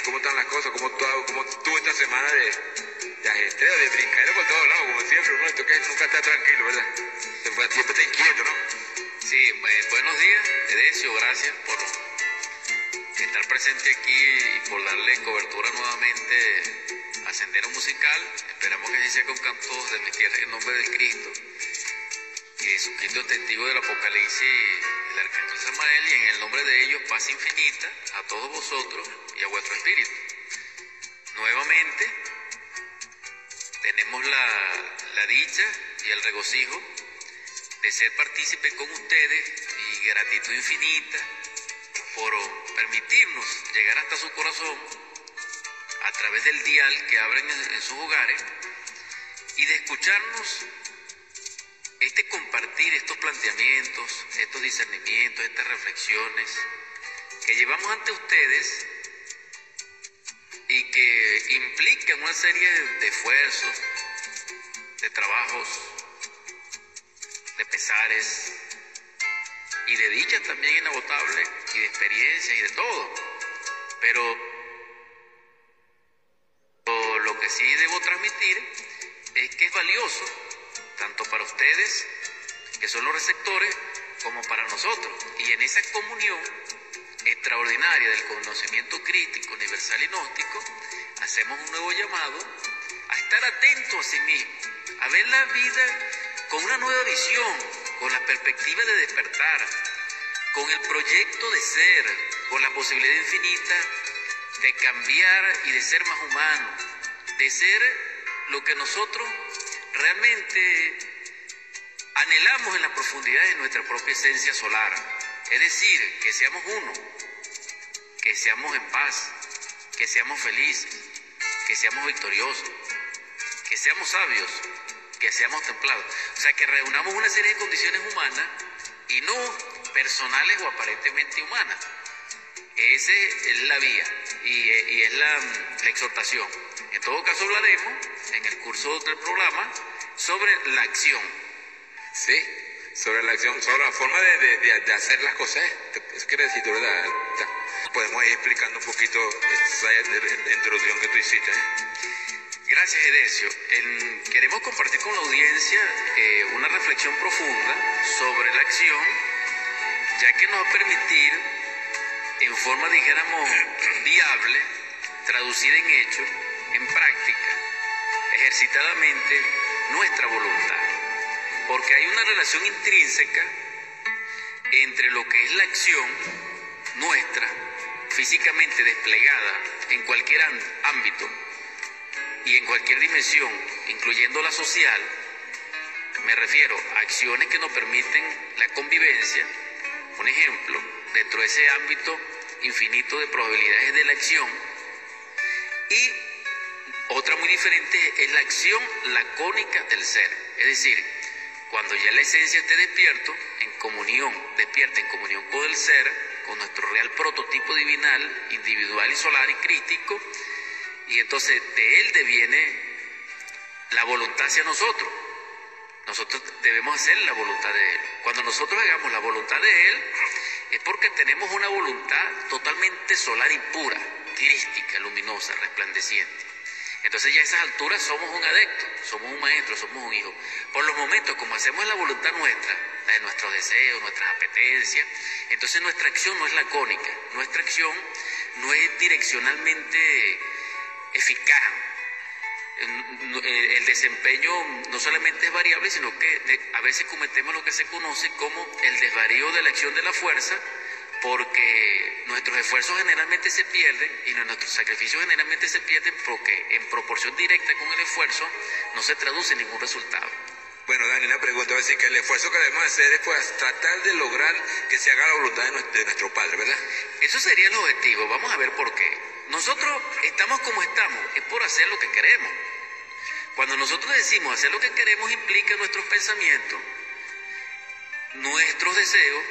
cómo están las cosas, cómo, tú, cómo estuvo esta semana de, de ajetreo, de brincar por todos lados, como siempre, ¿no? Esto nunca está tranquilo, ¿verdad? Siempre está inquieto, ¿no? Sí, eh, buenos días, Edesio, gracias por estar presente aquí y por darle cobertura nuevamente a Sendero Musical. Esperamos que así sea con cantos de mi tierra en nombre de Cristo. Jesucristo testigo del Apocalipsis, el Arcángel Samael, y en el nombre de ellos, paz infinita a todos vosotros y a vuestro espíritu. Nuevamente, tenemos la, la dicha y el regocijo de ser partícipe con ustedes y gratitud infinita por permitirnos llegar hasta su corazón a través del dial que abren en, en sus hogares y de escucharnos compartir estos planteamientos, estos discernimientos, estas reflexiones que llevamos ante ustedes y que implican una serie de esfuerzos, de trabajos, de pesares y de dichas también inagotables y de experiencia y de todo. Pero lo que sí debo transmitir es que es valioso tanto para ustedes, que son los receptores, como para nosotros. Y en esa comunión extraordinaria del conocimiento crítico, universal y gnóstico, hacemos un nuevo llamado a estar atentos a sí mismo, a ver la vida con una nueva visión, con la perspectiva de despertar, con el proyecto de ser, con la posibilidad infinita de cambiar y de ser más humano, de ser lo que nosotros realmente anhelamos en la profundidad de nuestra propia esencia solar. Es decir, que seamos uno, que seamos en paz, que seamos felices, que seamos victoriosos, que seamos sabios, que seamos templados. O sea, que reunamos una serie de condiciones humanas y no personales o aparentemente humanas. Esa es la vía y, es la, la exhortación. En todo caso hablaremos en el curso del programa sobre la acción. Sí, sobre la acción, sobre la forma de, de, de hacer las cosas. Eso quiere decir, ¿verdad? Podemos ir explicando un poquito esa introducción que tú hiciste. ¿eh? Gracias, Edesio. En, queremos compartir con la audiencia eh, una reflexión profunda sobre la acción, ya que nos va a permitir, en forma, dijéramos, viable, traducida en hechos, en práctica, ejercitadamente, nuestra voluntad. Porque hay una relación intrínseca entre lo que es la acción nuestra, físicamente desplegada en cualquier ámbito y en cualquier dimensión, incluyendo la social, me refiero a acciones que nos permiten la convivencia. Un ejemplo, dentro de ese ámbito infinito de probabilidades de la acción. Y otra muy diferente es la acción lacónica del ser. Es decir, cuando ya la esencia esté despierto, en comunión, despierta en comunión con el ser, con nuestro real prototipo divinal, individual y solar y crítico, y entonces de Él deviene la voluntad hacia nosotros. Nosotros debemos hacer la voluntad de Él. Cuando nosotros hagamos la voluntad de Él, es porque tenemos una voluntad totalmente solar y pura, crística, luminosa, resplandeciente. Entonces ya a esas alturas somos un adepto, somos un maestro, somos un hijo. Por los momentos, como hacemos la voluntad nuestra, la de nuestros deseos, nuestras apetencias, entonces nuestra acción no es lacónica, nuestra acción no es direccionalmente eficaz. El desempeño no solamente es variable, sino que a veces cometemos lo que se conoce como el desvarío de la acción de la fuerza, porque nuestros esfuerzos generalmente se pierden y nuestros sacrificios generalmente se pierden porque en proporción directa con el esfuerzo no se traduce ningún resultado. Bueno, Dani, una pregunta, va a decir que el esfuerzo que debemos hacer es pues, tratar de lograr que se haga la voluntad de nuestro Padre, ¿verdad? Eso sería el objetivo, vamos a ver por qué. Nosotros estamos como estamos, es por hacer lo que queremos. Cuando nosotros decimos hacer lo que queremos implica nuestros pensamientos, nuestros deseos,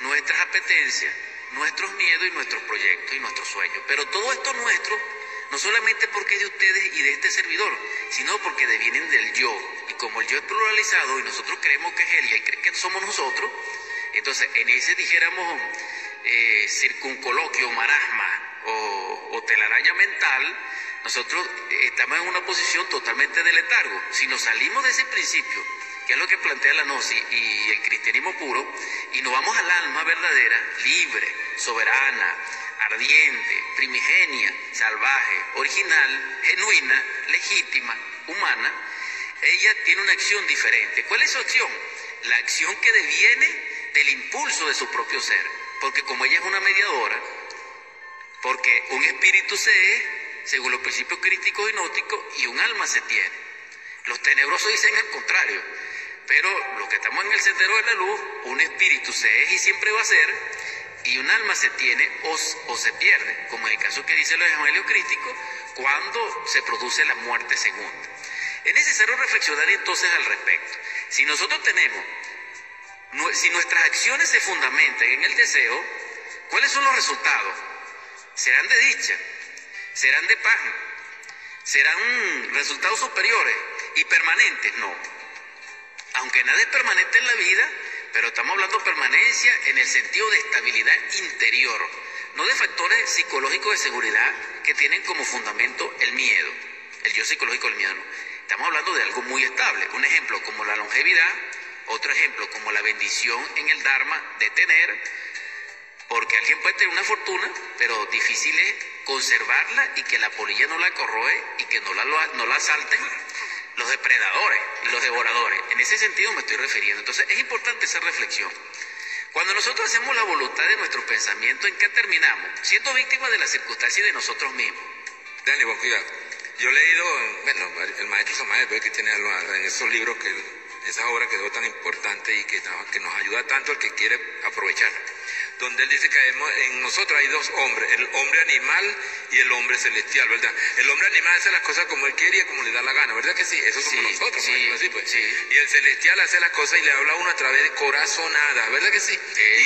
nuestras apetencias, nuestros miedos y nuestros proyectos y nuestros sueños. Pero todo esto nuestro, no solamente porque es de ustedes y de este servidor, sino porque devienen del yo. Y como el yo es pluralizado y nosotros creemos que es él y él que somos nosotros, entonces en ese dijéramos eh, circuncoloquio, marasma o, o telaraña mental, nosotros estamos en una posición totalmente de letargo. Si nos salimos de ese principio, que es lo que plantea la gnosis y el cristianismo puro, y nos vamos al alma verdadera, libre, soberana, ardiente, primigenia, salvaje, original, genuina, legítima, humana, ella tiene una acción diferente. ¿Cuál es su acción? La acción que deviene del impulso de su propio ser. Porque como ella es una mediadora, porque un espíritu se es, según los principios críticos y gnósticos, y un alma se tiene. Los tenebrosos dicen el contrario, pero los que estamos en el sendero de la luz, un espíritu se es y siempre va a ser, y un alma se tiene o, o se pierde, como en el caso que dice los evangelios críticos, cuando se produce la muerte segunda. Es necesario reflexionar entonces al respecto. Si nosotros tenemos, si nuestras acciones se fundamentan en el deseo, ¿cuáles son los resultados? ¿Serán de dicha? ¿Serán de paz? ¿Serán resultados superiores y permanentes? No. Aunque nada es permanente en la vida, pero estamos hablando de permanencia en el sentido de estabilidad interior, no de factores psicológicos de seguridad que tienen como fundamento el miedo, el yo psicológico del miedo. No. Estamos hablando de algo muy estable. Un ejemplo como la longevidad, otro ejemplo como la bendición en el Dharma de tener, porque alguien puede tener una fortuna, pero difícil es conservarla y que la polilla no la corroe y que no la, no la los depredadores y los devoradores. En ese sentido me estoy refiriendo. Entonces es importante esa reflexión. Cuando nosotros hacemos la voluntad de nuestro pensamiento, ¿en qué terminamos? Siendo víctimas de las circunstancias y de nosotros mismos. Dale, vos cuidado. Yo he leído, bueno, el maestro Samael, que tiene en esos libros que esa obra quedó tan importante y que, que nos ayuda tanto al que quiere aprovechar donde él dice que en nosotros hay dos hombres, el hombre animal y el hombre celestial, ¿verdad? El hombre animal hace las cosas como él quiere y como le da la gana, ¿verdad que sí? Eso somos nosotros, sí, así, pues. Y el celestial hace las cosas y le habla a uno a través de corazonadas, ¿verdad que sí?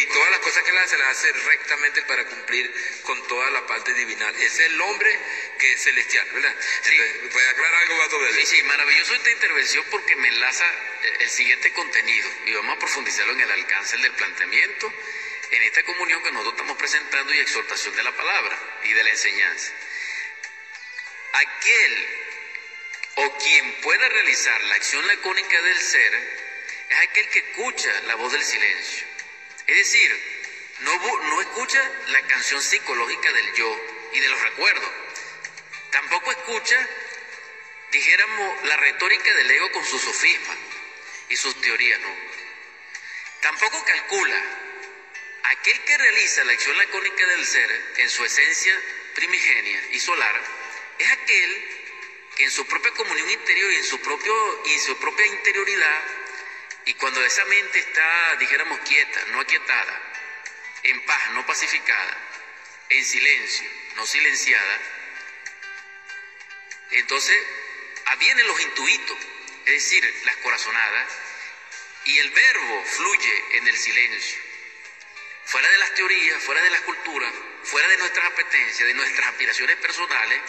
Y todas las cosas que él hace las hace rectamente para cumplir con toda la parte divinal. Es el hombre que es celestial, ¿verdad? Sí. ¿Puede aclarar algo más sobre Sí, sí, maravilloso esta intervención porque me enlaza el siguiente contenido y vamos a profundizarlo en el alcance del planteamiento en esta comunión que nosotros estamos presentando y exhortación de la palabra y de la enseñanza. Aquel o quien pueda realizar la acción lacónica del ser es aquel que escucha la voz del silencio. Es decir, no, no escucha la canción psicológica del yo y de los recuerdos. Tampoco escucha, dijéramos, la retórica del ego con sus sofismas y sus teorías, no. Tampoco calcula Aquel que realiza la acción lacónica del ser en su esencia primigenia y solar es aquel que en su propia comunión interior y en su, su propia interioridad, y cuando esa mente está, dijéramos, quieta, no aquietada, en paz, no pacificada, en silencio, no silenciada, entonces avienen los intuitos, es decir, las corazonadas, y el verbo fluye en el silencio fuera de las teorías, fuera de las culturas, fuera de nuestras apetencias, de nuestras aspiraciones personales,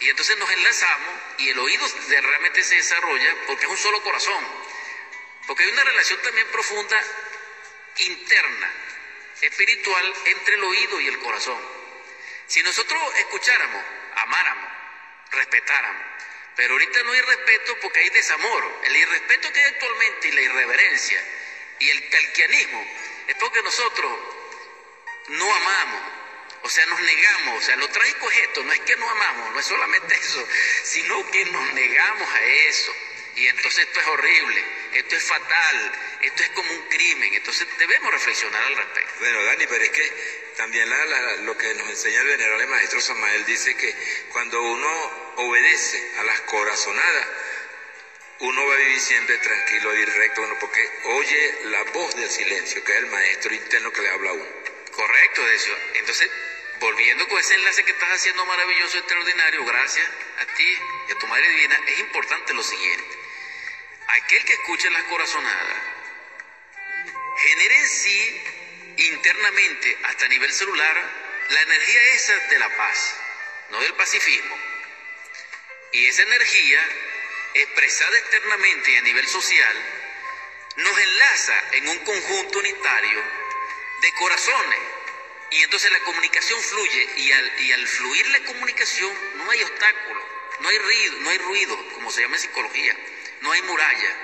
y entonces nos enlazamos y el oído realmente se desarrolla porque es un solo corazón, porque hay una relación también profunda interna, espiritual, entre el oído y el corazón. Si nosotros escucháramos, amáramos, respetáramos, pero ahorita no hay respeto porque hay desamor. El irrespeto que hay actualmente y la irreverencia y el calquianismo es porque nosotros no amamos, o sea, nos negamos, o sea, lo trágico es esto, no es que no amamos, no es solamente eso, sino que nos negamos a eso. Y entonces esto es horrible, esto es fatal, esto es como un crimen, entonces debemos reflexionar al respecto. Bueno, Dani, pero es que también lo que nos enseña el venerable maestro Samael dice que cuando uno obedece a las corazonadas, uno va a vivir siempre tranquilo y recto, porque oye la voz del silencio, que es el maestro interno que le habla a uno. Correcto, Decio. Entonces, volviendo con ese enlace que estás haciendo maravilloso, extraordinario, gracias a ti y a tu Madre Divina, es importante lo siguiente. Aquel que escucha las corazonadas, genera en sí internamente, hasta a nivel celular, la energía esa de la paz, no del pacifismo. Y esa energía, expresada externamente y a nivel social, nos enlaza en un conjunto unitario de corazones Y entonces la comunicación fluye y al, y al fluir la comunicación no hay obstáculo, no hay ruido, no hay ruido, como se llama en psicología, no hay muralla,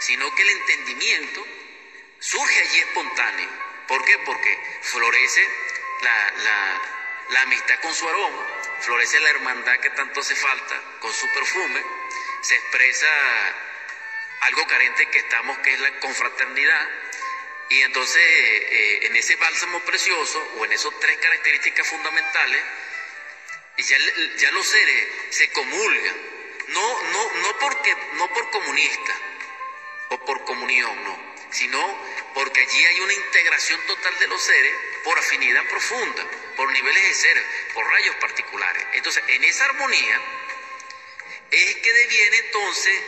sino que el entendimiento surge allí espontáneo. ¿Por qué? Porque florece la, la, la amistad con su aroma, florece la hermandad que tanto hace falta con su perfume, se expresa algo carente que estamos, que es la confraternidad, y entonces eh, en ese bálsamo precioso o en esas tres características fundamentales, ya, ya los seres se comulgan, no, no, no, porque, no por comunista o por comunión, no, sino porque allí hay una integración total de los seres por afinidad profunda, por niveles de ser, por rayos particulares. Entonces, en esa armonía es que deviene entonces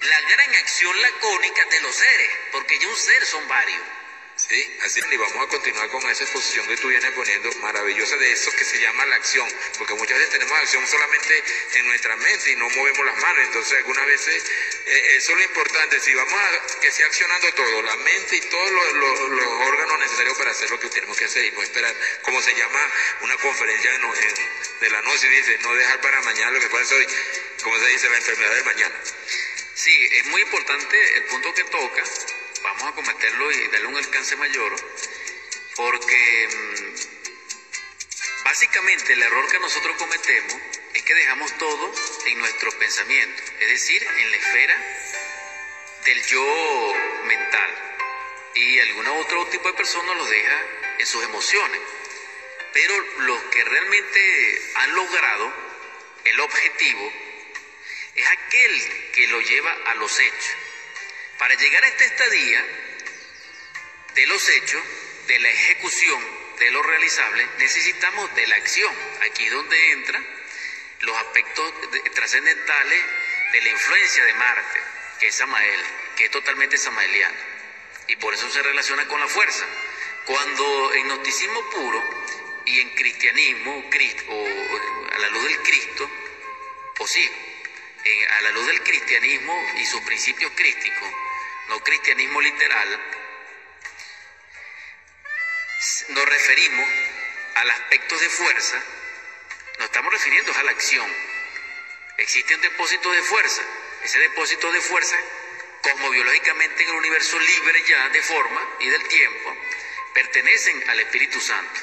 la gran acción lacónica de los seres, porque ya un ser son varios. Sí, así y vamos a continuar con esa exposición que tú vienes poniendo, maravillosa de eso que se llama la acción, porque muchas veces tenemos acción solamente en nuestra mente y no movemos las manos, entonces algunas veces eh, eso es lo importante, si vamos a que sea accionando todo, la mente y todos los, órganos necesarios para hacer lo que tenemos que hacer y no esperar, como se llama una conferencia de la noche, dice, no dejar para mañana lo que pasa hoy, como se dice, la enfermedad del mañana. Sí, es muy importante el punto que toca, vamos a cometerlo y darle un alcance mayor, porque mm, básicamente el error que nosotros cometemos es que dejamos todo en nuestro pensamiento, es decir, en la esfera del yo mental. Y algún otro tipo de persona los deja en sus emociones. Pero los que realmente han logrado el objetivo es aquel que lo lleva a los hechos. Para llegar a esta estadía de los hechos, de la ejecución, de lo realizable, necesitamos de la acción. Aquí es donde entran los aspectos trascendentales de la influencia de Marte, que es Samael, que es totalmente samaeliano. Y por eso se relaciona con la fuerza. Cuando en gnosticismo puro y en cristianismo, o a la luz del Cristo, o sí, a la luz del cristianismo y sus principios crísticos, no cristianismo literal, nos referimos al aspecto de fuerza, nos estamos refiriendo a la acción. Existe un depósito de fuerza. Ese depósito de fuerza, cosmobiológicamente en el universo libre ya de forma y del tiempo, pertenecen al Espíritu Santo.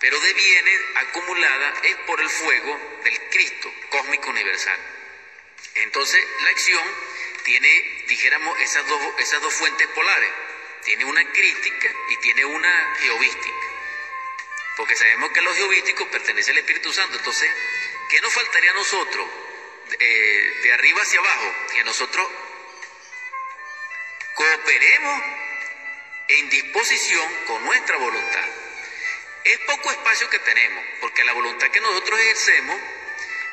Pero deviene acumulada es por el fuego del Cristo cósmico universal. Entonces, la acción tiene, dijéramos, esas dos, esas dos fuentes polares. Tiene una crítica y tiene una geovística. Porque sabemos que a los geovísticos pertenece el Espíritu Santo. Entonces, ¿qué nos faltaría a nosotros eh, de arriba hacia abajo? Que nosotros cooperemos en disposición con nuestra voluntad. Es poco espacio que tenemos, porque la voluntad que nosotros ejercemos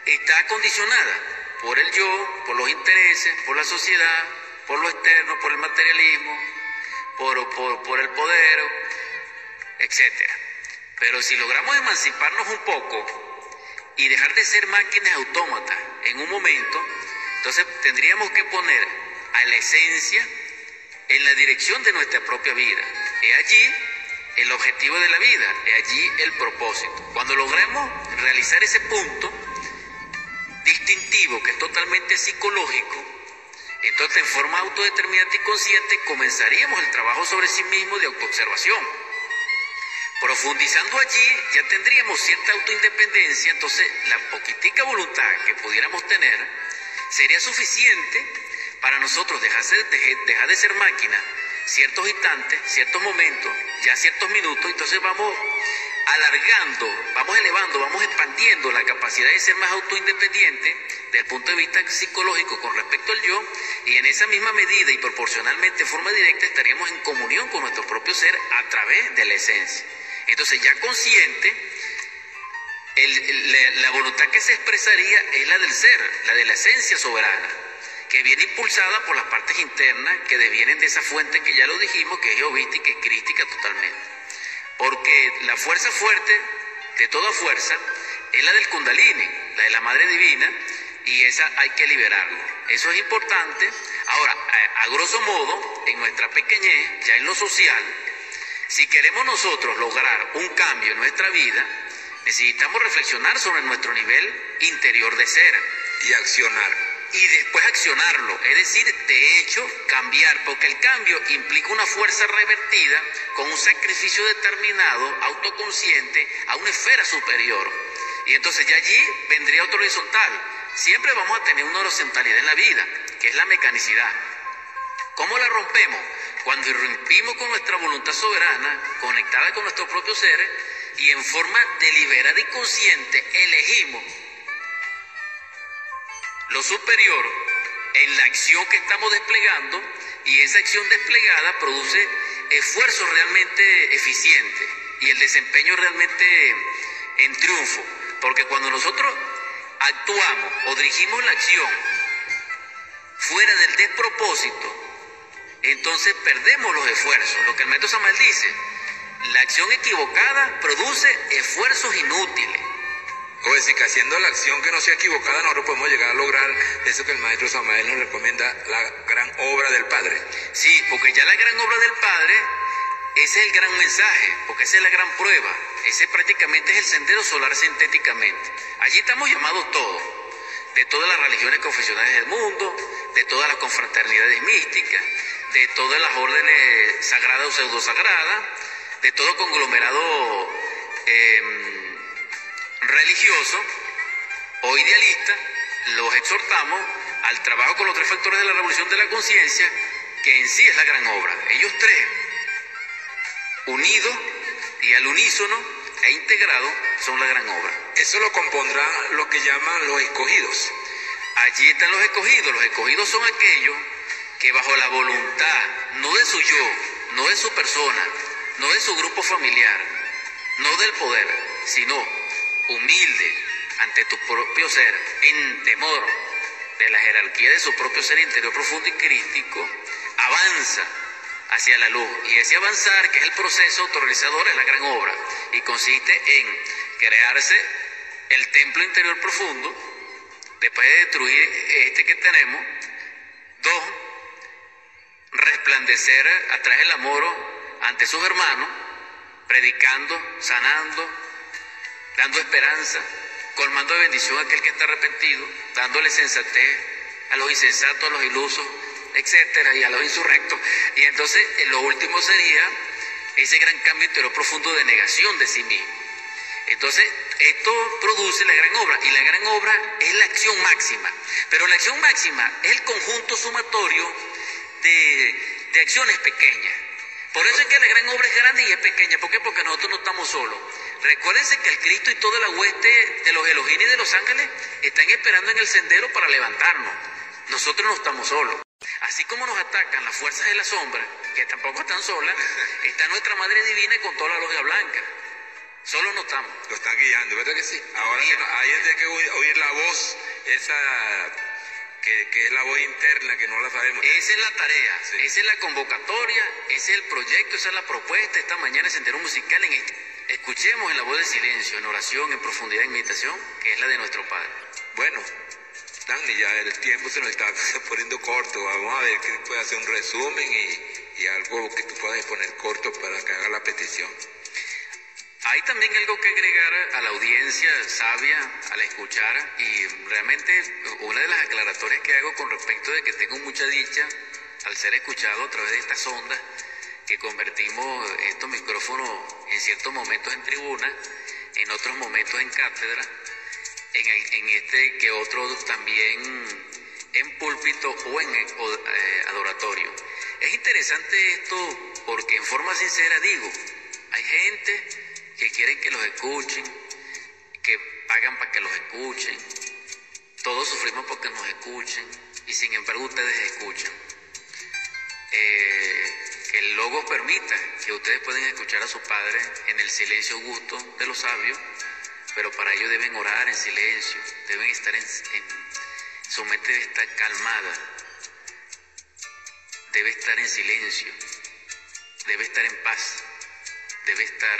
está condicionada por el yo, por los intereses, por la sociedad, por lo externo, por el materialismo, por, por, el poder, etc. Pero si logramos emanciparnos un poco y dejar de ser máquinas autómatas en un momento, entonces tendríamos que poner a la esencia en la dirección de nuestra propia vida. Es allí el objetivo de la vida, es allí el propósito. Cuando logremos realizar ese punto, distintivo que es totalmente psicológico, entonces en forma autodeterminante y consciente comenzaríamos el trabajo sobre sí mismo de autoobservación. Profundizando allí ya tendríamos cierta autoindependencia, entonces la poquitica voluntad que pudiéramos tener sería suficiente para nosotros dejar, de ser máquina ciertos instantes, ciertos momentos, ya ciertos minutos, entonces vamos alargando, vamos elevando, vamos expandiendo la capacidad de ser más autoindependiente desde el punto de vista psicológico con respecto al yo y en esa misma medida y proporcionalmente de forma directa estaríamos en comunión con nuestro propio ser a través de la esencia. Entonces ya consciente, la voluntad que se expresaría es la del ser, la de la esencia soberana, que viene impulsada por las partes internas que devienen de esa fuente que ya lo dijimos, que es geovística y crítica totalmente. Porque la fuerza fuerte de toda fuerza es la del kundalini, la de la Madre Divina, y esa hay que liberarla. Eso es importante. Ahora, a, grosso modo, en nuestra pequeñez, ya en lo social, Si queremos nosotros lograr un cambio en nuestra vida, necesitamos reflexionar sobre nuestro nivel interior de ser. Y accionar y después accionarlo, es decir, de hecho cambiar, porque el cambio implica una fuerza revertida con un sacrificio determinado, autoconsciente, a una esfera superior. Y entonces ya allí vendría otro horizontal. Siempre vamos a tener una horizontalidad en la vida, que es la mecanicidad. ¿Cómo la rompemos? Cuando irrumpimos con nuestra voluntad soberana, conectada con nuestro propio ser, y en forma deliberada y consciente elegimos lo superior en la acción que estamos desplegando y esa acción desplegada produce esfuerzos realmente eficientes y el desempeño realmente en triunfo. Porque cuando nosotros actuamos o dirigimos la acción fuera del despropósito, entonces perdemos los esfuerzos. Lo que el método Samuel dice, la acción equivocada produce esfuerzos inútiles. O decir que haciendo la acción que no sea equivocada, nosotros podemos llegar a lograr eso que el maestro Samael nos recomienda, la gran obra del Padre. Sí, porque ya la gran obra del Padre, ese es el gran mensaje, porque esa es la gran prueba. Ese prácticamente es el sendero solar sintéticamente. Allí estamos llamados todos, de todas las religiones confesionales del mundo, de todas las confraternidades místicas, de todas las órdenes sagradas o pseudosagradas, de todo conglomerado. Eh, religioso o idealista, los exhortamos al trabajo con los tres factores de la revolución de la conciencia, que en sí es la gran obra. Ellos tres, unidos y al unísono e integrados, son la gran obra. Eso lo compondrán lo que llaman los escogidos. Allí están los escogidos. Los escogidos son aquellos que bajo la voluntad, no de su yo, no de su persona, no de su grupo familiar, no del poder, sino humilde ante tu propio ser, en temor de la jerarquía de su propio ser interior profundo y crítico, avanza hacia la luz. Y ese avanzar, que es el proceso autorizador, es la gran obra. Y consiste en crearse el templo interior profundo, después de destruir este que tenemos. Dos, resplandecer a través del amor ante sus hermanos, predicando, sanando, dando esperanza, colmando de bendición a aquel que está arrepentido, dándole sensatez a los insensatos, a los ilusos, etcétera, y a los insurrectos. Y entonces lo último sería ese gran cambio interior profundo de negación de sí mismo. Entonces, esto produce la gran obra, y la gran obra es la acción máxima. Pero la acción máxima es el conjunto sumatorio de, de acciones pequeñas. Por eso es que la gran obra es grande y es pequeña. ¿Por qué? Porque nosotros no estamos solos. Recuérdense que el Cristo y toda la hueste de los Elohim y de los ángeles están esperando en el sendero para levantarnos. Nosotros no estamos solos. Así como nos atacan las fuerzas de la sombra, que tampoco están solas, está nuestra Madre Divina con toda la logia blanca. Solo no estamos. Lo están guiando, ¿verdad que sí? Ahora ahí es de que oír la voz, esa que, es la voz interna que no la sabemos. Esa es la tarea, esa es la convocatoria, ese es el proyecto, esa es la propuesta. Esta mañana es Sendero Musical en este Escuchemos en la voz de silencio, en oración, en profundidad, en meditación, que es la de nuestro Padre. Bueno, Stanley, ya el tiempo se nos está poniendo corto. Vamos a ver que puede hacer un resumen y, algo que tú puedas poner corto para que haga la petición. Hay también algo que agregar a la audiencia sabia al escuchar y realmente una de las aclaratorias que hago con respecto de que tengo mucha dicha al ser escuchado a través de estas ondas que convertimos estos micrófonos en ciertos momentos en tribuna, en otros momentos en cátedra, en, este que otros también en púlpito o en eh, adoratorio. Es interesante esto porque en forma sincera digo, hay gente que quiere que los escuchen, que pagan para que los escuchen, todos sufrimos porque nos escuchen y sin embargo ustedes escuchan. Eh, el logo permita que ustedes pueden escuchar a su Padre en el silencio gusto de los sabios, pero para ello deben orar en silencio, deben estar en, su mente debe estar calmada, debe estar en silencio, debe estar en paz, debe estar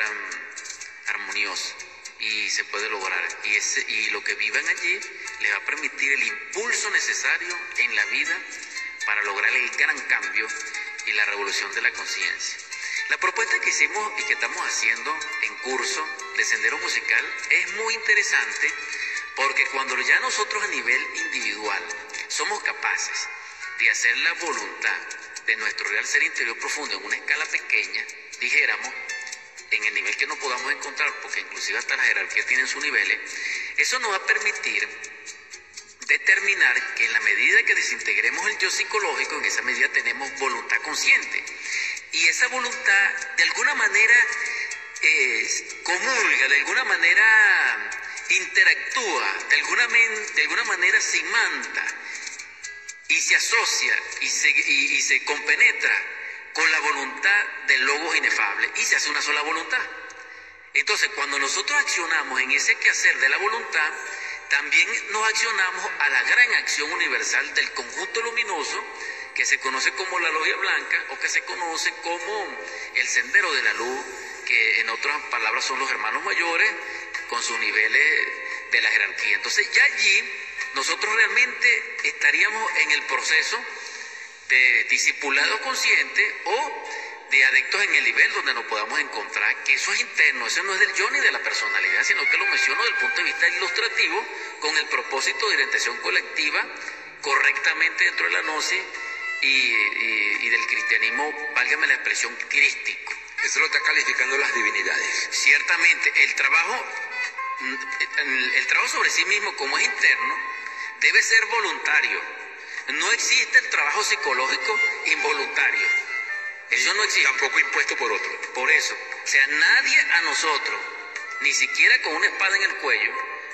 armonioso y se puede lograr. Y, y lo que vivan allí les va a permitir el impulso necesario en la vida para lograr el gran cambio y la revolución de la conciencia. La propuesta que hicimos y que estamos haciendo en curso de Sendero Musical es muy interesante porque cuando ya nosotros a nivel individual somos capaces de hacer la voluntad de nuestro real ser interior profundo en una escala pequeña, dijéramos, en el nivel que no podamos encontrar, porque inclusive hasta las jerarquías tienen sus niveles, eso nos va a permitir determinar que en la medida que desintegremos el yo psicológico, en esa medida tenemos voluntad consciente. Y esa voluntad, de alguna manera, eh, comulga, de alguna manera interactúa, de alguna, de alguna manera se imanta y se asocia y se, y se compenetra con la voluntad del lobo inefable y se hace una sola voluntad. Entonces, cuando nosotros accionamos en ese quehacer de la voluntad, también nos accionamos a la gran acción universal del conjunto luminoso que se conoce como la logia blanca o que se conoce como el sendero de la luz, que en otras palabras son los hermanos mayores con sus niveles de la jerarquía. Entonces ya allí nosotros realmente estaríamos en el proceso de discipulado consciente o de adictos en el nivel donde nos podamos encontrar, que eso es interno, eso no es del yo ni de la personalidad, sino que lo menciono desde el punto de vista ilustrativo con el propósito de orientación colectiva correctamente dentro de la gnosis y, del cristianismo, válgame la expresión, crístico. Eso lo está calificando las divinidades. Ciertamente, el trabajo, el trabajo sobre sí mismo como es interno, debe ser voluntario. No existe el trabajo psicológico involuntario. Eso no existe. Tampoco impuesto por otro. Por eso. O sea, nadie a nosotros, ni siquiera con una espada en el cuello,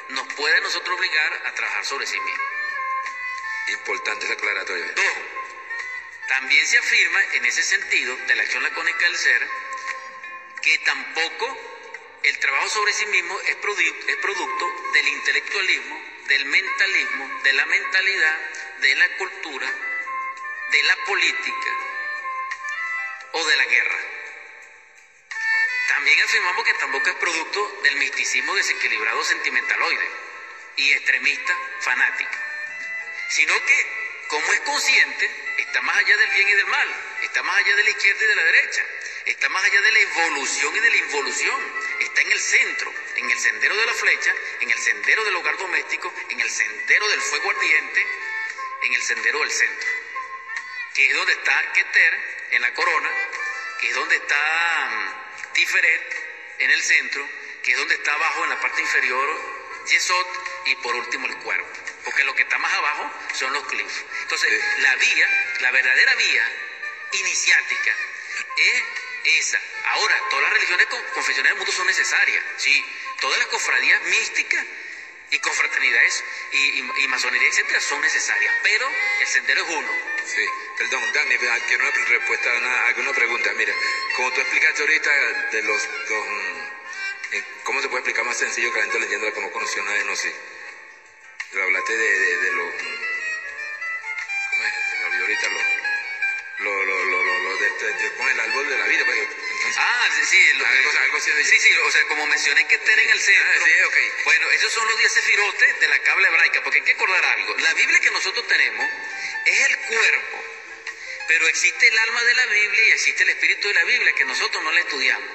nos puede a nosotros obligar a trabajar sobre sí mismo. Importante esa aclaratoria. Dos, también se afirma en ese sentido de la acción lacónica del ser que tampoco el trabajo sobre sí mismo es, es producto del intelectualismo, del mentalismo, de la mentalidad, de la cultura, de la política o de la guerra. También afirmamos que tampoco es producto del misticismo desequilibrado sentimentaloide y extremista fanático, sino que como es consciente, está más allá del bien y del mal, está más allá de la izquierda y de la derecha, está más allá de la evolución y de la involución, está en el centro, en el sendero de la flecha, en el sendero del hogar doméstico, en el sendero del fuego ardiente, en el sendero del centro, que es donde está Keter en la corona, que es donde está mm, Tiferet en el centro, que es donde está abajo en la parte inferior Yesod y por último el cuervo. Porque lo que está más abajo son los cliffs. Entonces, la vía, la verdadera vía iniciática es esa. Ahora, todas las religiones confesionales del mundo son necesarias. Sí, todas las cofradías místicas y confraternidades y, y, masonería, etcétera, son necesarias. Pero el sendero es uno. Sí, perdón, Dani, quiero una respuesta a alguna pregunta. Mira, como tú explicaste ahorita de los, ¿Cómo se puede explicar más sencillo que la gente leyendo que no conoció nada de no sé? Lo hablaste de, de, de los. ¿Cómo es? Se me olvidó ahorita lo. Lo, lo, lo, lo, lo de, con el árbol de la vida. Ah, sí, sí. Lo, algo, algo así de... Sí, sí, o sea, como mencioné que estar en el centro. Ah, sí, okay. Bueno, esos son los diez sefirotes de la cabla hebraica, porque hay que acordar algo. La Biblia que nosotros tenemos es el cuerpo, pero existe el alma de la Biblia y existe el espíritu de la Biblia, que nosotros no la estudiamos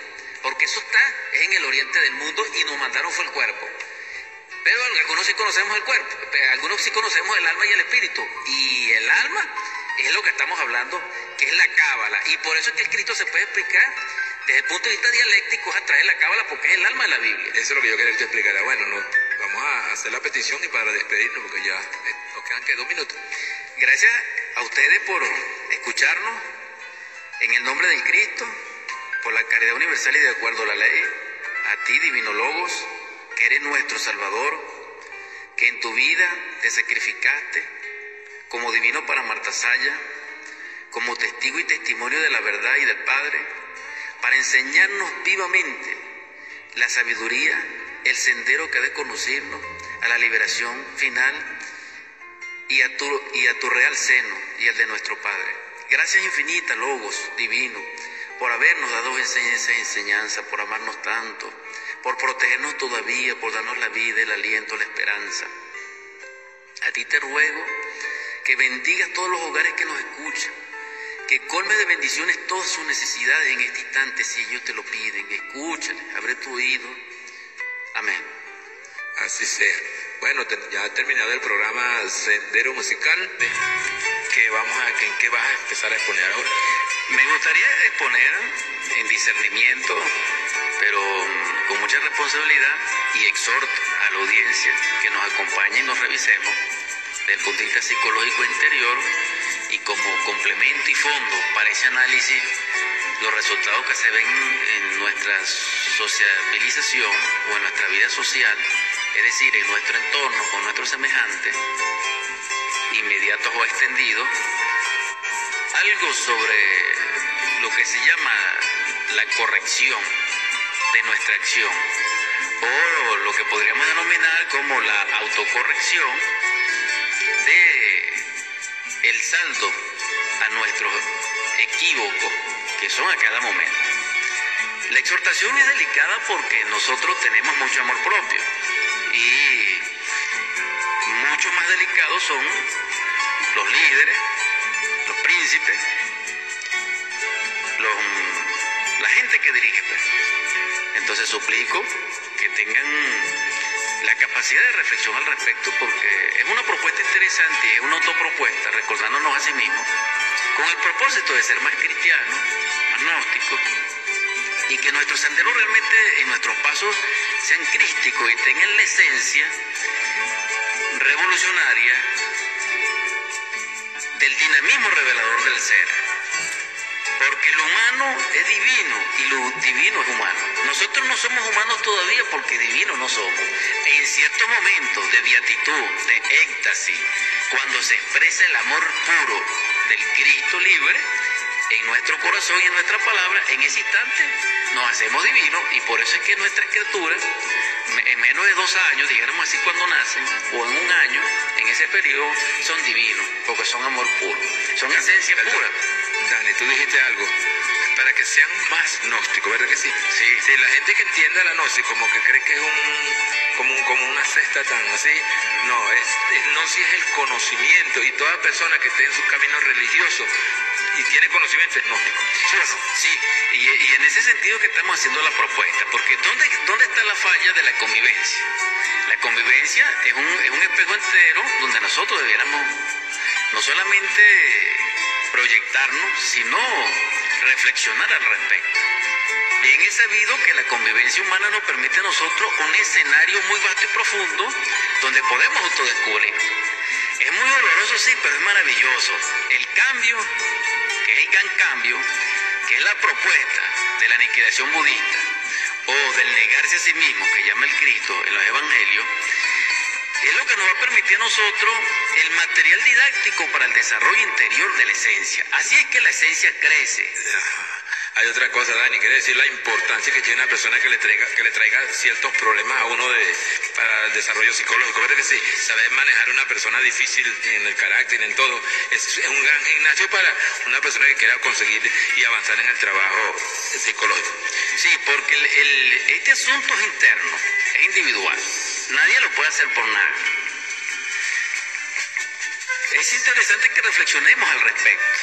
porque eso está en el oriente del mundo y nos mandaron fue el cuerpo. Pero algunos sí conocemos el cuerpo, algunos sí conocemos el alma y el espíritu. Y el alma es lo que estamos hablando, que es la cábala. Y por eso es que el Cristo se puede explicar desde el punto de vista dialéctico a través de la cábala, porque es el alma de la Biblia. Eso es lo que yo quería que explicara. Bueno, no, vamos a hacer la petición y para despedirnos, porque ya nos quedan que dos minutos. Gracias a ustedes por escucharnos en el nombre del Cristo por la caridad universal y de acuerdo a la ley, a ti, Divino Logos, que eres nuestro Salvador, que en tu vida te sacrificaste como divino para Marta Saya, como testigo y testimonio de la verdad y del Padre, para enseñarnos vivamente la sabiduría, el sendero que ha de conducirnos a la liberación final y a tu, real seno y al de nuestro Padre. Gracias infinitas, Logos, divino por habernos dado esa enseñanza, por amarnos tanto, por protegernos todavía, por darnos la vida, el aliento, la esperanza. A ti te ruego que bendigas todos los hogares que nos escuchan, que colme de bendiciones todas sus necesidades en este instante si ellos te lo piden. Escúchale, abre tu oído. Amén. Así sea. Bueno, ya ha terminado el programa Sendero Musical. ¿Qué vamos a, ¿En qué vas a empezar a exponer ahora? Me gustaría exponer en discernimiento, pero mm, con mucha responsabilidad y exhorto a la audiencia que nos acompañe y nos revisemos desde el punto de vista psicológico interior y como complemento y fondo para ese análisis los resultados que se ven en nuestra sociabilización o en nuestra vida social, es decir, en nuestro entorno con nuestros semejantes, inmediatos o extendidos, algo sobre lo que se llama la corrección de nuestra acción o lo que podríamos denominar como la autocorrección de el saldo a nuestros equívocos que son a cada momento. La exhortación es delicada porque nosotros tenemos mucho amor propio y mucho más delicados son los líderes, los príncipes, la gente que dirige. Pues. Entonces suplico que tengan la capacidad de reflexión al respecto porque es una propuesta interesante es una autopropuesta, recordándonos a sí mismos, con el propósito de ser más cristianos, más gnósticos, y que nuestros senderos realmente en nuestros pasos sean crísticos y tengan la esencia revolucionaria del dinamismo revelador del ser. Porque lo humano es divino y lo divino es humano. Nosotros no somos humanos todavía porque divinos no somos. En ciertos momentos de beatitud, de éxtasis, cuando se expresa el amor puro del Cristo libre, en nuestro corazón y en nuestra palabra, en ese instante nos hacemos divinos y por eso es que nuestras criaturas, en menos de dos años, dijéramos así cuando nacen, o en un año, en ese periodo, son divinos, porque son amor puro, son esencia pura. Dani, tú dijiste algo, para que sean más gnósticos, ¿verdad que sí? Sí. Si la gente que entienda la gnosis como que cree que es un, como, como una cesta tan así, no, es, es, gnosis es el conocimiento y toda persona que esté en su camino religioso y tiene conocimiento es gnóstico. Sí, y, y, en ese sentido que estamos haciendo la propuesta, porque ¿dónde, ¿dónde está la falla de la convivencia? La convivencia es un, es un espejo entero donde nosotros debiéramos no solamente proyectarnos, sino reflexionar al respecto. Bien es sabido que la convivencia humana nos permite a nosotros un escenario muy vasto y profundo donde podemos autodescubrir. Es muy doloroso, sí, pero es maravilloso. El cambio, que es el gran cambio, que es la propuesta de la aniquilación budista, o del negarse a sí mismo, que llama el Cristo en los evangelios, es lo que nos va a permitir a nosotros el material didáctico para el desarrollo interior de la esencia. Así es que la esencia crece. Hay otra cosa, Dani, quiere decir la importancia que tiene una persona que le traiga, que le traiga ciertos problemas a uno de, para el desarrollo psicológico. ¿Verdad que sí? Saber manejar una persona difícil en el carácter, en todo, es, un gran gimnasio para una persona que quiera conseguir y avanzar en el trabajo psicológico. Sí, porque este asunto es interno, es individual. Nadie lo puede hacer por nada. Es interesante que reflexionemos al respecto.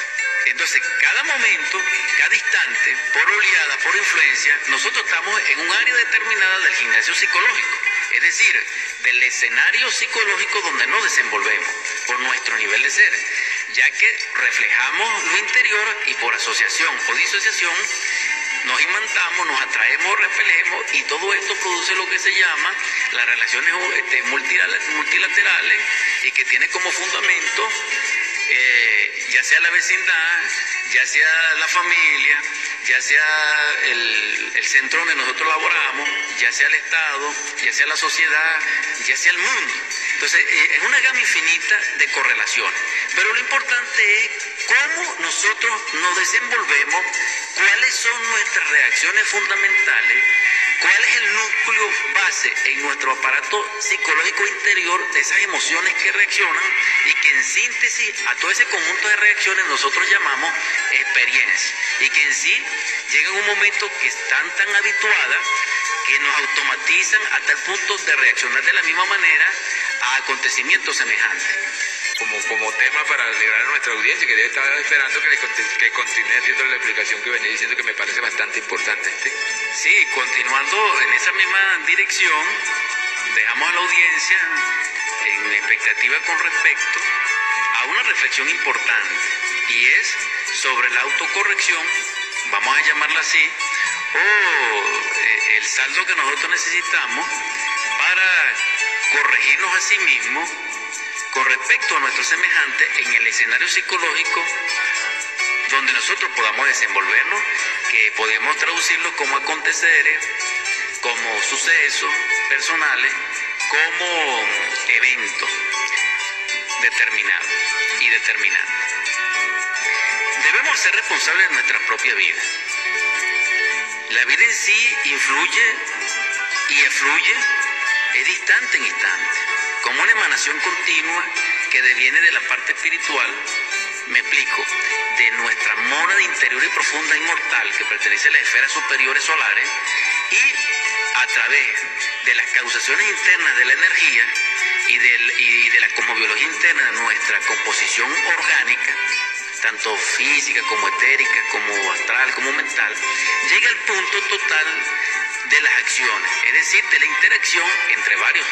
Entonces, cada momento, cada instante, por oleada, por influencia, nosotros estamos en un área determinada del gimnasio psicológico, es decir, del escenario psicológico donde nos desenvolvemos por nuestro nivel de ser, ya que reflejamos lo interior y por asociación o disociación nos imantamos, nos atraemos, repelemos y todo esto produce lo que se llama las relaciones este, multilaterales y que tiene como fundamento eh, ya sea la vecindad, ya sea la familia, ya sea el, centro donde nosotros laboramos, ya sea el Estado, ya sea la sociedad, ya sea el mundo. Entonces, eh, es una gama infinita de correlaciones. Pero lo importante es cómo nosotros nos desenvolvemos, cuáles son nuestras reacciones fundamentales ¿Cuál es el núcleo base en nuestro aparato psicológico interior de esas emociones que reaccionan y que en síntesis a todo ese conjunto de reacciones nosotros llamamos experiencia y que en sí llegan un momento que están tan habituadas que nos automatizan hasta el punto de reaccionar de la misma manera a acontecimientos semejantes. Como, como tema para alegrar a nuestra audiencia, que debe estar esperando que, que continúe haciendo la explicación que venía diciendo que me parece bastante importante. ¿sí? continuando en esa misma dirección, dejamos a la audiencia en expectativa con respecto a una reflexión importante y es sobre la autocorrección, vamos a llamarla así, o eh, el saldo que nosotros necesitamos para corregirnos a sí mismos con respecto a nuestro semejante en el escenario psicológico donde nosotros podamos desenvolvernos, que podemos traducirlo como aconteceres, como sucesos personales, como eventos determinados y determinantes. Debemos ser responsables de nuestra propia vida. La vida en sí influye y efluye, es distante en instante, como una emanación continua que deviene de la parte espiritual, me explico, de nuestra mónada interior y profunda inmortal que pertenece a las esferas superiores solares y a través de las causaciones internas de la energía y, y de la cosmobiología interna de nuestra composición orgánica, tanto física como etérica, como astral, como mental, llega al punto total de las acciones, es decir, de la interacción entre varios,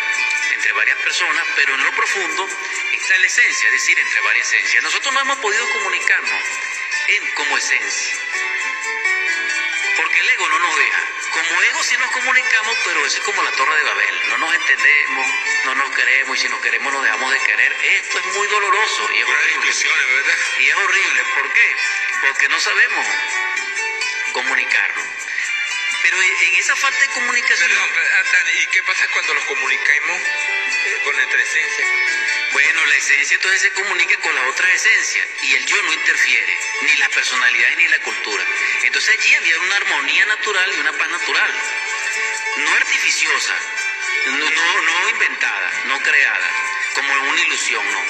entre varias personas, pero en lo profundo está la esencia, es decir, entre varias esencias. Nosotros no hemos podido comunicarnos en como esencia, porque el ego no nos deja. Como ego sí nos comunicamos, pero eso es como la torre de Babel. No nos entendemos, no nos queremos y si nos queremos nos dejamos de querer. Esto es muy doloroso y es horrible. Y es horrible. ¿Por qué? Porque no sabemos comunicarnos. Pero en esa falta de comunicación... Perdón, ¿y qué pasa cuando los comunicamos eh, con nuestra esencia? Bueno, la esencia entonces se comunica con la otra esencia y el yo no interfiere, ni la personalidad ni la cultura. Entonces allí había una armonía natural y una paz natural, no artificiosa, no, no, no inventada, no creada, como una ilusión, no,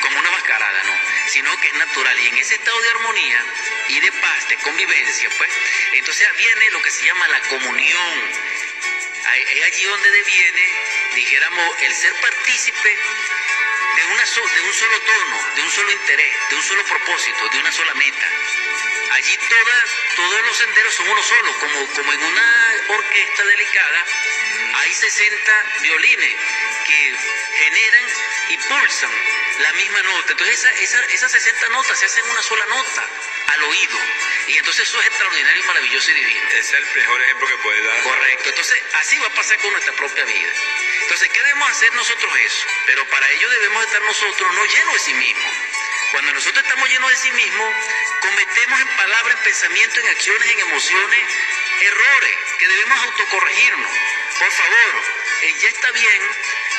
como una mascarada, no, sino que es natural. Y en ese estado de armonía y de paz, de convivencia, pues, entonces viene lo que se llama la comunión. Es allí donde deviene, dijéramos, el ser partícipe de, de un solo tono, de un solo interés, de un solo propósito, de una sola meta. Allí todos los senderos son uno solo, como, como en una orquesta delicada, hay 60 violines que generan y pulsan la misma nota. Entonces esas 60 notas se hacen una sola nota al oído. Y entonces eso es extraordinario, maravilloso y divino. Ese es el mejor ejemplo que puede dar. Correcto. Entonces así va a pasar con nuestra propia vida. Entonces, ¿qué debemos hacer nosotros eso? Pero para ello debemos estar nosotros no llenos de sí mismos. Cuando nosotros estamos llenos de sí mismos, cometemos en palabras, en pensamientos, en acciones, en emociones, errores que debemos autocorregirnos. Por favor, eh, ya está bien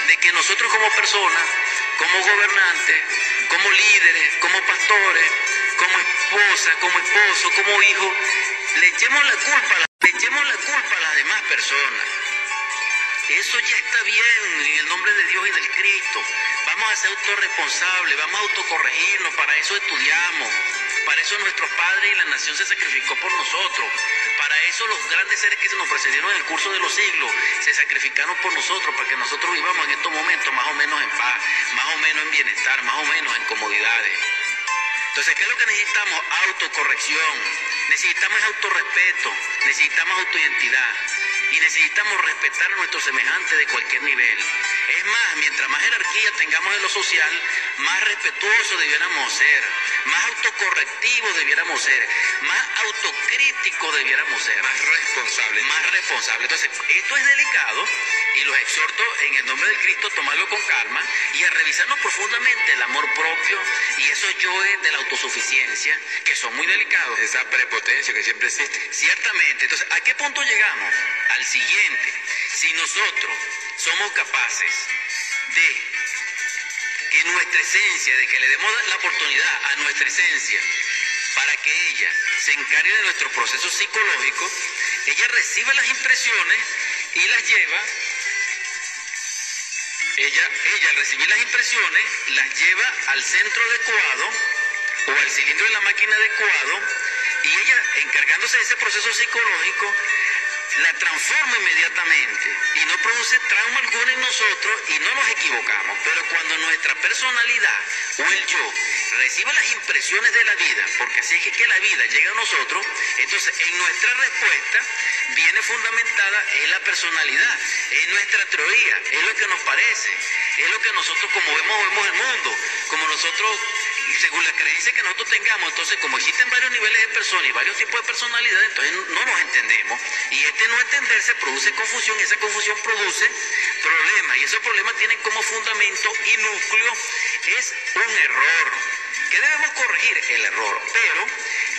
de que nosotros como personas, como gobernantes, como líderes, como pastores, como esposa, como esposo, como hijo, le echemos la culpa, le echemos la culpa a las demás personas. Eso ya está bien en el nombre de Dios y del Cristo. Vamos a ser autorresponsables, vamos a autocorregirnos, para eso estudiamos. Para eso nuestro Padre y la nación se sacrificó por nosotros. Para eso los grandes seres que se nos precedieron en el curso de los siglos se sacrificaron por nosotros, para que nosotros vivamos en estos momentos más o menos en paz, más o menos en bienestar, más o menos en comodidades. Entonces, ¿qué es lo que necesitamos? Autocorrección. Necesitamos autorrespeto, necesitamos autoidentidad y necesitamos respetar a nuestros semejantes de cualquier nivel. Es más, mientras más jerarquía tengamos en lo social, más respetuosos debiéramos ser, más autocorrectivos debiéramos ser, más autocríticos debiéramos ser. Más responsables. Más responsables. Entonces, esto es delicado y los exhorto en el nombre de Cristo a tomarlo con calma y a revisarnos profundamente el amor propio y esos yoes de la autosuficiencia, que son muy delicados. Esa prepotencia que siempre existe. Ciertamente. Entonces, ¿a qué punto llegamos? Al siguiente. Si nosotros somos capaces de que nuestra esencia, de que le demos la oportunidad a nuestra esencia para que ella se encargue de nuestro proceso psicológico, ella recibe las impresiones y las lleva, ella, ella al recibir las impresiones, las lleva al centro adecuado o al cilindro de la máquina adecuado y ella, encargándose de ese proceso psicológico, la transforma inmediatamente y no produce trauma alguno en nosotros y no nos equivocamos. Pero cuando nuestra personalidad o el yo recibe las impresiones de la vida, porque así es que la vida llega a nosotros, entonces en nuestra respuesta viene fundamentada en la personalidad, es nuestra teoría, es lo que nos parece, es lo que nosotros como vemos vemos el mundo, como nosotros según la creencia que nosotros tengamos, entonces como existen varios niveles de personas y varios tipos de personalidades, entonces no nos entendemos. Y este no entenderse produce confusión y esa confusión produce problemas. Y esos problemas tienen como fundamento y núcleo es un error. ¿Qué debemos corregir? El error. Pero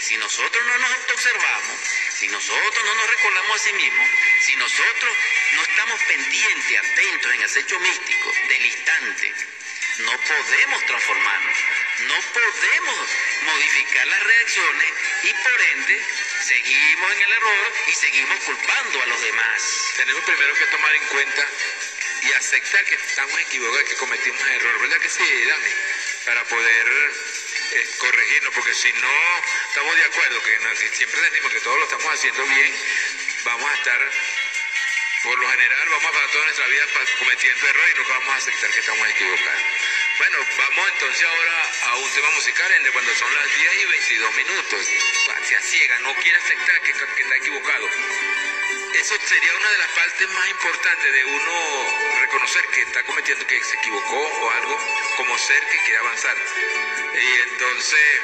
si nosotros no nos observamos, si nosotros no nos recordamos a sí mismos, si nosotros no estamos pendientes, atentos en acecho místico del instante, no podemos transformarnos, no podemos modificar las reacciones y por ende seguimos en el error y seguimos culpando a los demás. Tenemos primero que tomar en cuenta y aceptar que estamos equivocados, que cometimos error, ¿verdad que sí, Dami? Para poder eh, corregirnos, porque si no estamos de acuerdo, que, siempre decimos que todo lo estamos haciendo bien, vamos a estar por lo general vamos a pasar toda nuestra vida cometiendo errores y nunca vamos a aceptar que estamos equivocados. Bueno, vamos entonces ahora a un tema musical en cuando son las 10 y 22 minutos. Se ciega, no quiere aceptar que, que está equivocado. Eso sería una de las partes más importantes de uno reconocer que está cometiendo, que se equivocó o algo, como ser que quiere avanzar. Y entonces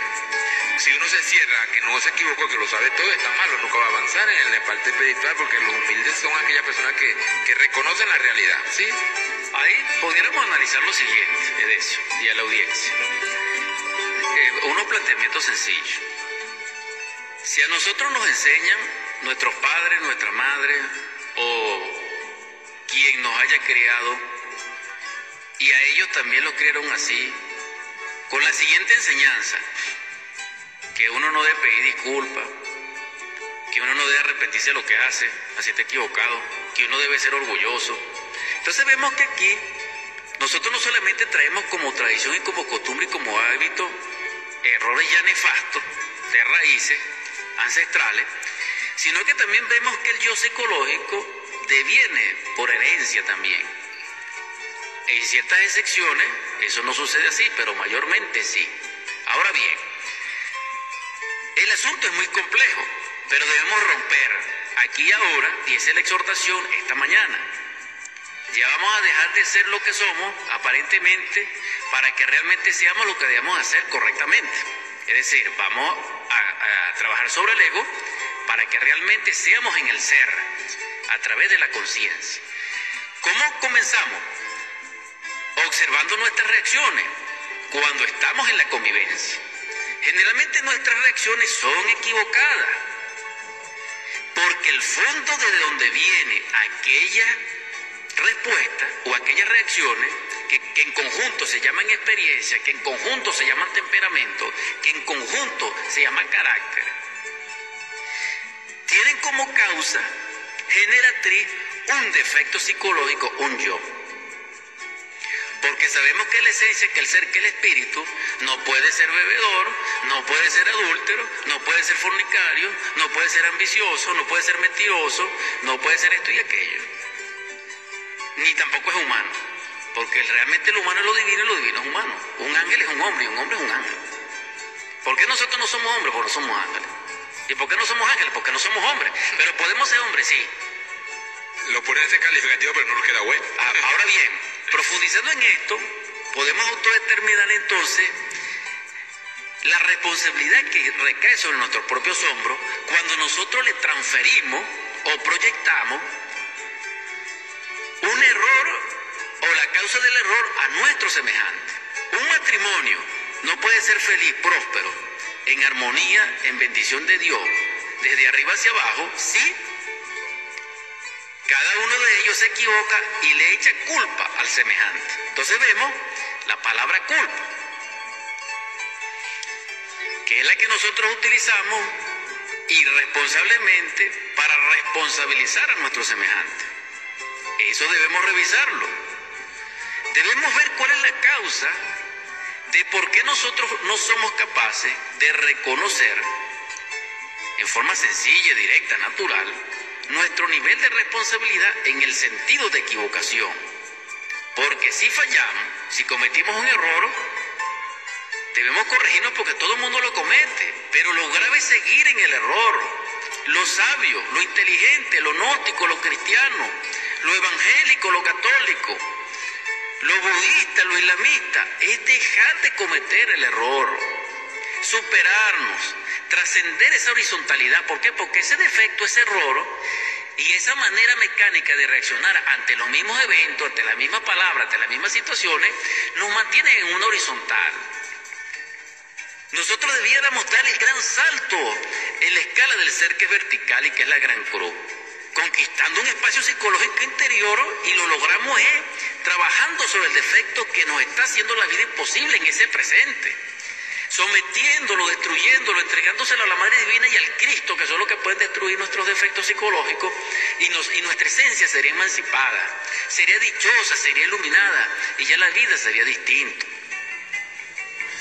si uno se cierra, que no se equivocó, que lo sabe todo, está malo, nunca va a avanzar en la parte espiritual, porque los humildes son aquellas personas que, que reconocen la realidad, ¿sí? Ahí pudiéramos analizar lo siguiente, Edesio, y a la audiencia. Eh, unos planteamientos sencillos. Si a nosotros nos enseñan nuestros padres, nuestra madre o quien nos haya criado, y a ellos también lo criaron así, con la siguiente enseñanza, que uno no debe pedir disculpas, que uno no debe arrepentirse de lo que hace, así está equivocado, que uno debe ser orgulloso. Entonces vemos que aquí nosotros no solamente traemos como tradición y como costumbre y como hábito errores ya nefastos de raíces ancestrales, sino que también vemos que el yo psicológico deviene por herencia también. En ciertas excepciones eso no sucede así, pero mayormente sí. Ahora bien, el asunto es muy complejo, pero debemos romper aquí y ahora, y esa es la exhortación esta mañana. Ya vamos a dejar de ser lo que somos, aparentemente, para que realmente seamos lo que debemos hacer correctamente. Es decir, vamos a, a trabajar sobre el ego para que realmente seamos en el ser, a través de la conciencia. ¿Cómo comenzamos? Observando nuestras reacciones cuando estamos en la convivencia. Generalmente nuestras reacciones son equivocadas, porque el fondo de donde viene aquella respuesta o aquellas reacciones que, que, en conjunto se llaman experiencia, que en conjunto se llaman temperamento, que en conjunto se llaman carácter, tienen como causa generatriz un defecto psicológico, un yo. Porque sabemos que la esencia, que el ser, que el espíritu, no puede ser bebedor, no puede ser adúltero, no puede ser fornicario, no puede ser ambicioso, no puede ser mentiroso, no puede ser esto y aquello. Ni tampoco es humano. Porque realmente lo humano es lo divino y lo divino es humano. Un ángel es un hombre y un hombre es un ángel. ¿Por qué nosotros no somos hombres? Porque no somos ángeles. ¿Y por qué no somos ángeles? Porque no somos hombres. Pero podemos ser hombres, sí. Lo pone ese calificativo, pero no nos queda bueno. Ah, ahora bien, profundizando en esto, podemos autodeterminar entonces la responsabilidad que recae sobre nuestros propios hombros cuando nosotros le transferimos o proyectamos un error o la causa del error a nuestro semejante. Un matrimonio no puede ser feliz, próspero, en armonía, en bendición de Dios, desde arriba hacia abajo, si cada uno de ellos se equivoca y le echa culpa al semejante. Entonces vemos la palabra culpa, que es la que nosotros utilizamos irresponsablemente para responsabilizar a nuestro semejante. Eso debemos revisarlo. Debemos ver cuál es la causa de por qué nosotros no somos capaces de reconocer en forma sencilla, directa, natural, nuestro nivel de responsabilidad en el sentido de equivocación. Porque si fallamos, si cometimos un error, debemos corregirnos porque todo el mundo lo comete. Pero lo grave es seguir en el error. Lo sabio, lo inteligente, lo gnóstico, lo cristiano, lo evangélico, lo católico, lo budista, lo islamista, es dejar de cometer el error, superarnos, trascender esa horizontalidad. ¿Por qué? Porque ese defecto, ese error y esa manera mecánica de reaccionar ante los mismos eventos, ante la misma palabra, ante las mismas situaciones, nos mantiene en una horizontal. Nosotros debiéramos dar el gran salto en la escala del ser que es vertical y que es la gran cruz, conquistando un espacio psicológico interior y lo logramos es trabajando sobre el defecto que nos está haciendo la vida imposible en ese presente sometiéndolo, destruyéndolo, entregándoselo a la Madre Divina y al Cristo, que son los que pueden destruir nuestros defectos psicológicos, y, nuestra esencia sería emancipada, sería dichosa, sería iluminada, y ya la vida sería distinta.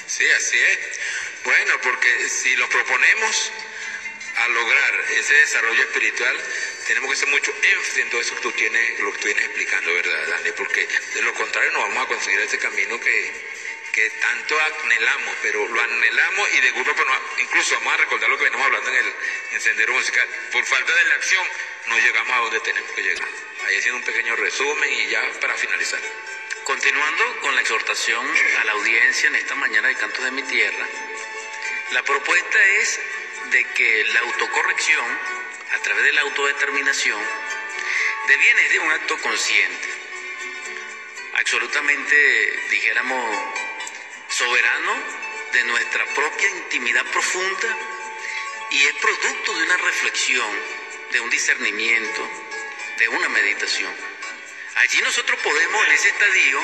Sí, así es. Bueno, porque si lo proponemos a lograr ese desarrollo espiritual, tenemos que hacer mucho énfasis en todo eso que tú tienes, lo que tú vienes explicando, ¿verdad, Dani? Porque de lo contrario no vamos a conseguir ese camino que, que tanto anhelamos, pero lo anhelamos y de grupo, incluso vamos a recordar lo que venimos hablando en el encendero musical. Por falta de la acción, no llegamos a donde tenemos que llegar. Ahí haciendo un pequeño resumen y ya para finalizar. Continuando con la exhortación a la audiencia en esta mañana de Cantos de mi Tierra, la propuesta es de que la autocorrección, a través de la autodeterminación, deviene de un acto consciente, absolutamente, dijéramos, soberano de nuestra propia intimidad profunda y es producto de una reflexión, de un discernimiento, de una meditación. Allí nosotros podemos en ese estadio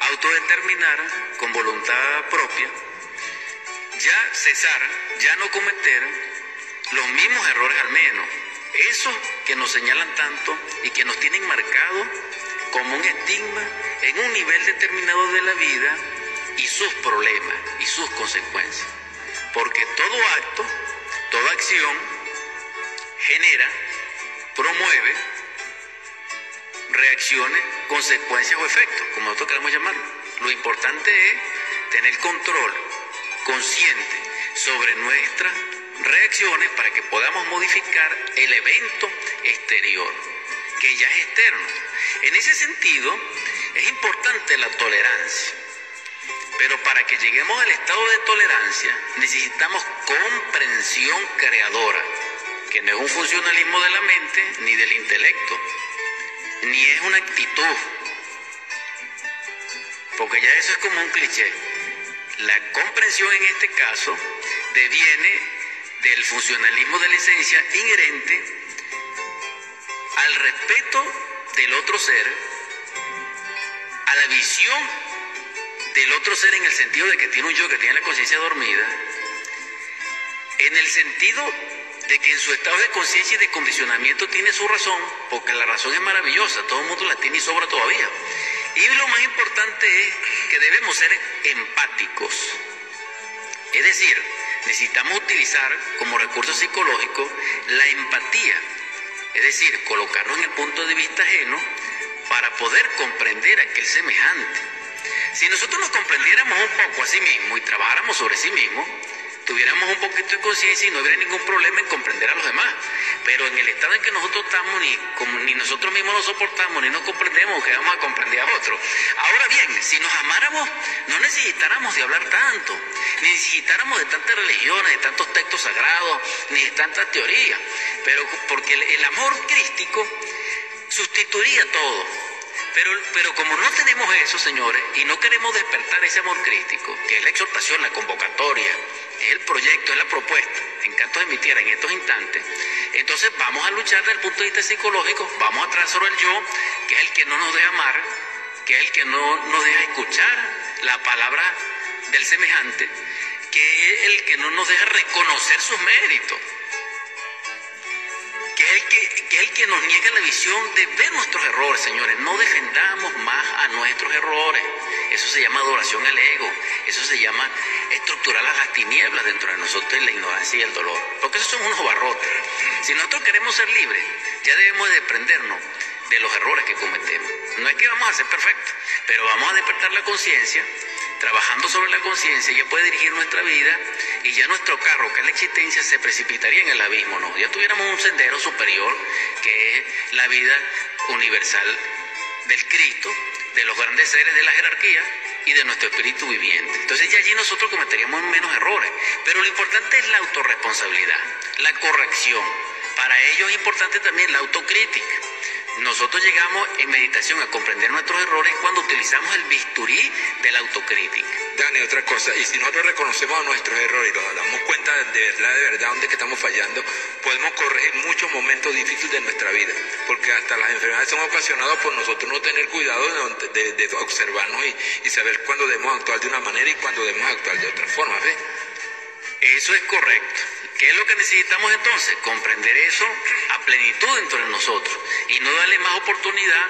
autodeterminar con voluntad propia, ya cesar, ya no cometer los mismos errores al menos, esos que nos señalan tanto y que nos tienen marcado como un estigma en un nivel determinado de la vida y sus problemas y sus consecuencias. Porque todo acto, toda acción genera, promueve reacciones, consecuencias o efectos, como nosotros queremos llamarlo. Lo importante es tener control consciente sobre nuestras reacciones para que podamos modificar el evento exterior, que ya es externo. En ese sentido, es importante la tolerancia. Pero para que lleguemos al estado de tolerancia necesitamos comprensión creadora, que no es un funcionalismo de la mente ni del intelecto, ni es una actitud, porque ya eso es como un cliché. La comprensión en este caso deviene del funcionalismo de la esencia inherente al respeto del otro ser, a la visión del otro ser en el sentido de que tiene un yo que tiene la conciencia dormida, en el sentido de que en su estado de conciencia y de condicionamiento tiene su razón, porque la razón es maravillosa, todo el mundo la tiene y sobra todavía. Y lo más importante es que debemos ser empáticos. Es decir, necesitamos utilizar como recurso psicológico la empatía, es decir, colocarnos en el punto de vista ajeno para poder comprender a aquel semejante. Si nosotros nos comprendiéramos un poco a sí mismos y trabajáramos sobre sí mismos, tuviéramos un poquito de conciencia y no hubiera ningún problema en comprender a los demás. Pero en el estado en que nosotros estamos, ni, ni nosotros mismos nos soportamos, ni nos comprendemos, que vamos a comprender a otros. Ahora bien, si nos amáramos, no necesitáramos de hablar tanto, ni necesitáramos de tantas religiones, de tantos textos sagrados, ni de tantas teorías. Pero porque el amor crístico sustituiría todo. Pero, pero como no tenemos eso, señores, y no queremos despertar ese amor crítico, que es la exhortación, la convocatoria, es el proyecto, es la propuesta, en canto de mi tierra en estos instantes, entonces vamos a luchar desde el punto de vista psicológico, vamos a sobre el yo, que es el que no nos deja amar, que es el que no nos deja escuchar la palabra del semejante, que es el que no nos deja reconocer sus méritos, el que, el que nos niega la visión de ver nuestros errores, señores. No defendamos más a nuestros errores. Eso se llama adoración al ego. Eso se llama estructurar las tinieblas dentro de nosotros en la ignorancia y el dolor. Porque esos son unos barrotes. Si nosotros queremos ser libres, ya debemos de desprendernos de los errores que cometemos. No es que vamos a ser perfectos, pero vamos a despertar la conciencia, trabajando sobre la conciencia, ya puede dirigir nuestra vida y ya nuestro carro, que es la existencia, se precipitaría en el abismo, ¿no? Ya tuviéramos un sendero superior, que es la vida universal del Cristo, de los grandes seres de la jerarquía y de nuestro espíritu viviente. Entonces ya allí nosotros cometeríamos menos errores, pero lo importante es la autorresponsabilidad, la corrección. Para ello es importante también la autocrítica. Nosotros llegamos en meditación a comprender nuestros errores cuando utilizamos el bisturí de la autocrítica. Dani, otra cosa, y si nosotros reconocemos nuestros errores y nos damos cuenta de verdad, de verdad, dónde que estamos fallando, podemos corregir muchos momentos difíciles de nuestra vida, porque hasta las enfermedades son ocasionadas por nosotros no tener cuidado de, observarnos y, y, saber cuándo debemos actuar de una manera y cuándo debemos actuar de otra forma, ¿ves? Eso es correcto. ¿Qué es lo que necesitamos entonces? Comprender eso a plenitud dentro de nosotros y no darle más oportunidad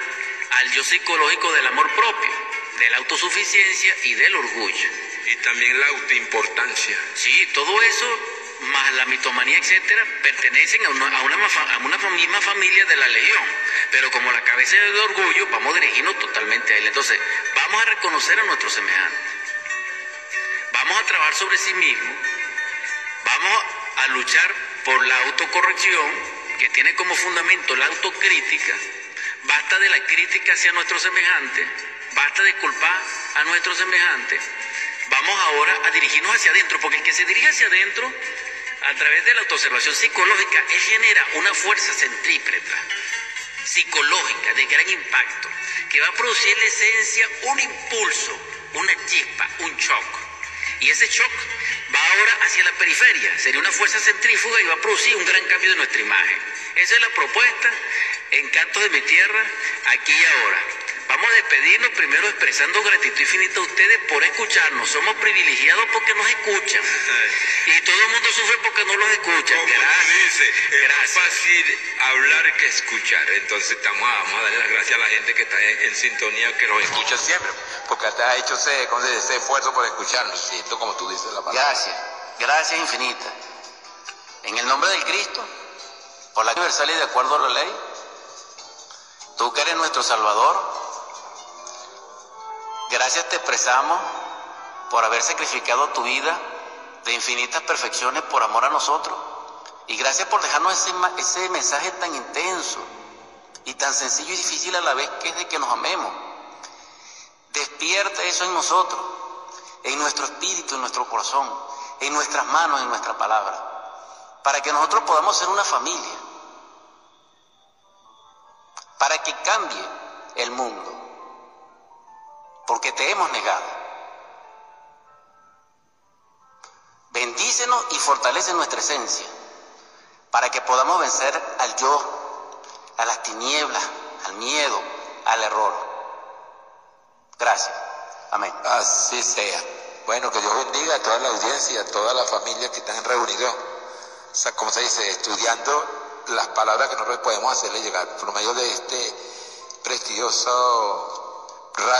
al yo psicológico del amor propio, de la autosuficiencia y del orgullo. Y también la autoimportancia. Sí, todo eso, más la mitomanía, etcétera, pertenecen a una, a una, a una misma familia de la legión. Pero como la cabeza es de orgullo, vamos a dirigirnos totalmente a él. Entonces, vamos a reconocer a nuestros semejantes. Vamos a trabajar sobre sí mismos. Vamos a luchar por la autocorrección, que tiene como fundamento la autocrítica. Basta de la crítica hacia nuestros semejantes, basta de culpar a nuestros semejantes. Vamos ahora a dirigirnos hacia adentro, porque el que se dirige hacia adentro, a través de la autoobservación psicológica, él genera una fuerza centrípeta, psicológica, de gran impacto, que va a producir en la esencia un impulso, una chispa, un shock. Y ese shock va ahora hacia la periferia, sería una fuerza centrífuga y va a producir un gran cambio de nuestra imagen. Esa es la propuesta en Cantos de mi Tierra, aquí y ahora. Vamos a despedirnos primero expresando gratitud infinita a ustedes por escucharnos. Somos privilegiados porque nos escuchan. Y todo el mundo sufre porque no los escuchan. Como dice, es más fácil hablar que escuchar. Entonces estamos, vamos a darle las gracias a la gente que está en, en sintonía, que nos escucha siempre. Porque hasta ha hecho ese, ese esfuerzo por escucharnos. Siento como tú dices la palabra. Gracias, gracias infinita. En el nombre del Cristo, por la universal y de acuerdo a la ley, tú que eres nuestro Salvador, Gracias te expresamos por haber sacrificado tu vida de infinitas perfecciones por amor a nosotros. Y gracias por dejarnos ese, ese mensaje tan intenso y tan sencillo y difícil a la vez que es de que nos amemos. Despierta eso en nosotros, en nuestro espíritu, en nuestro corazón, en nuestras manos, en nuestra palabra, para que nosotros podamos ser una familia, para que cambie el mundo porque te hemos negado. Bendícenos y fortalece nuestra esencia, para que podamos vencer al yo, a las tinieblas, al miedo, al error. Gracias. Amén. Así sea. Bueno, que Dios bendiga a toda la audiencia, a toda la familia que están sea, como se dice, estudiando las palabras que nosotros podemos hacerle llegar por medio de este prestigioso radio.